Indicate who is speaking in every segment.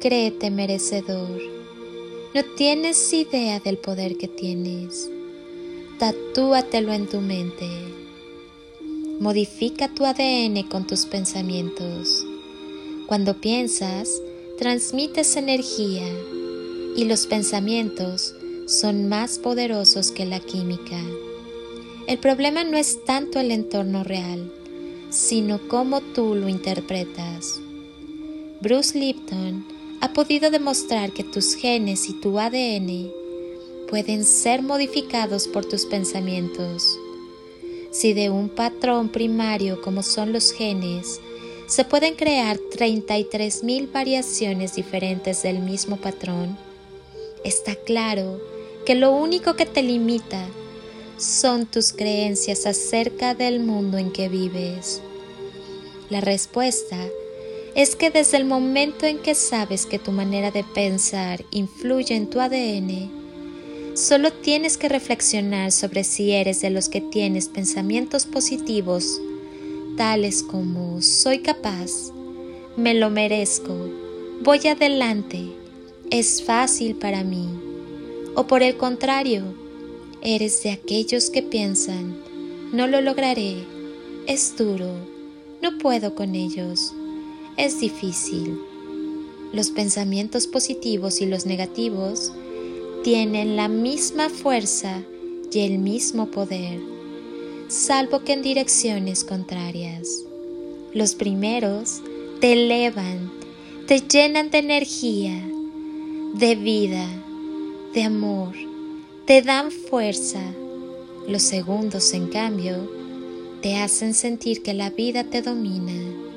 Speaker 1: Créete merecedor. No tienes idea del poder que tienes. Tatúatelo en tu mente. Modifica tu ADN con tus pensamientos. Cuando piensas, transmites energía y los pensamientos son más poderosos que la química. El problema no es tanto el entorno real, sino cómo tú lo interpretas. Bruce Lipton ha podido demostrar que tus genes y tu ADN pueden ser modificados por tus pensamientos. Si de un patrón primario como son los genes, se pueden crear 33.000 variaciones diferentes del mismo patrón, está claro que lo único que te limita son tus creencias acerca del mundo en que vives. La respuesta es que desde el momento en que sabes que tu manera de pensar influye en tu ADN, solo tienes que reflexionar sobre si eres de los que tienes pensamientos positivos, tales como soy capaz, me lo merezco, voy adelante, es fácil para mí, o por el contrario, eres de aquellos que piensan, no lo lograré, es duro, no puedo con ellos es difícil. Los pensamientos positivos y los negativos tienen la misma fuerza y el mismo poder, salvo que en direcciones contrarias. Los primeros te elevan, te llenan de energía, de vida, de amor, te dan fuerza. Los segundos, en cambio, te hacen sentir que la vida te domina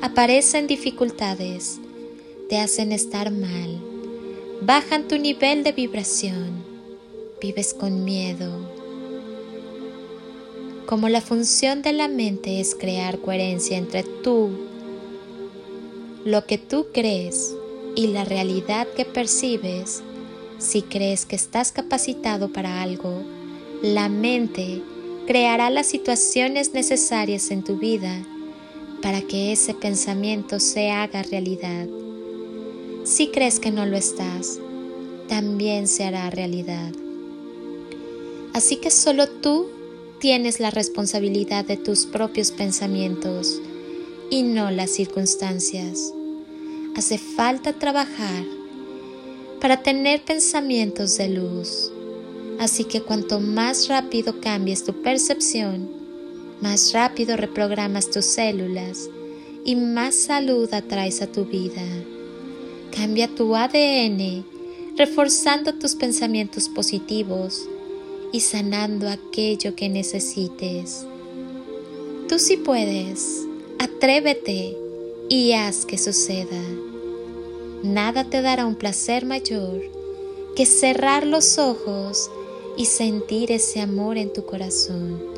Speaker 1: aparecen dificultades, te hacen estar mal, bajan tu nivel de vibración, vives con miedo. Como la función de la mente es crear coherencia entre tú, lo que tú crees y la realidad que percibes, si crees que estás capacitado para algo, la mente creará las situaciones necesarias en tu vida para que ese pensamiento se haga realidad. Si crees que no lo estás, también se hará realidad. Así que solo tú tienes la responsabilidad de tus propios pensamientos y no las circunstancias. Hace falta trabajar para tener pensamientos de luz. Así que cuanto más rápido cambies tu percepción, más rápido reprogramas tus células y más salud atraes a tu vida. Cambia tu ADN, reforzando tus pensamientos positivos y sanando aquello que necesites. Tú sí puedes, atrévete y haz que suceda. Nada te dará un placer mayor que cerrar los ojos y sentir ese amor en tu corazón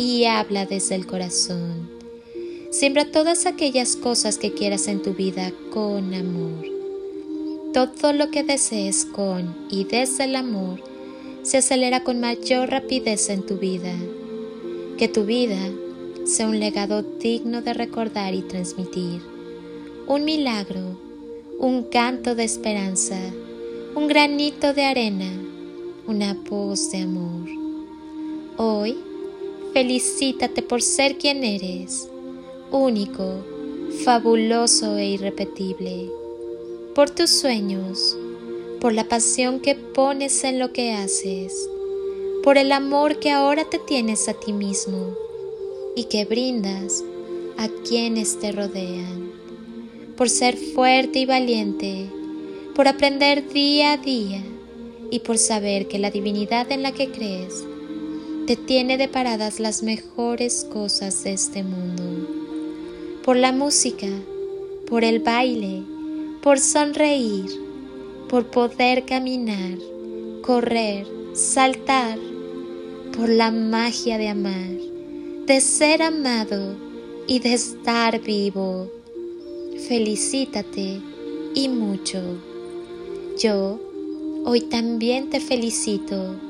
Speaker 1: y habla desde el corazón. Siembra todas aquellas cosas que quieras en tu vida con amor. Todo lo que desees con y desde el amor se acelera con mayor rapidez en tu vida. Que tu vida sea un legado digno de recordar y transmitir. Un milagro, un canto de esperanza, un granito de arena, una voz de amor. Hoy, felicítate por ser quien eres, único, fabuloso e irrepetible por tus sueños, por la pasión que pones en lo que haces, por el amor que ahora te tienes a ti mismo y que brindas a quienes te rodean, por ser fuerte y valiente, por aprender día a día y por saber que la divinidad en la que crees te tiene deparadas las mejores cosas de este mundo, por la música, por el baile, por sonreír, por poder caminar, correr, saltar, por la magia de amar, de ser amado y de estar vivo. Felicítate y mucho. Yo hoy también te felicito.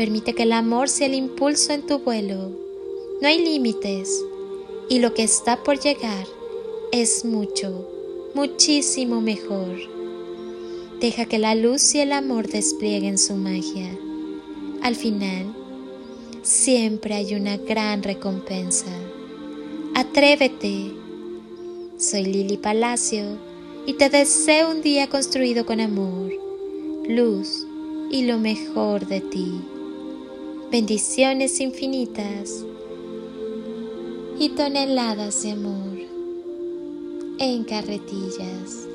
Speaker 1: Permite que el amor sea el impulso en tu vuelo. No hay límites y lo que está por llegar es mucho, muchísimo mejor. Deja que la luz y el amor desplieguen su magia. Al final, siempre hay una gran recompensa. Atrévete. Soy Lili Palacio y te deseo un día construido con amor, luz y lo mejor de ti. Bendiciones infinitas y toneladas de amor en carretillas.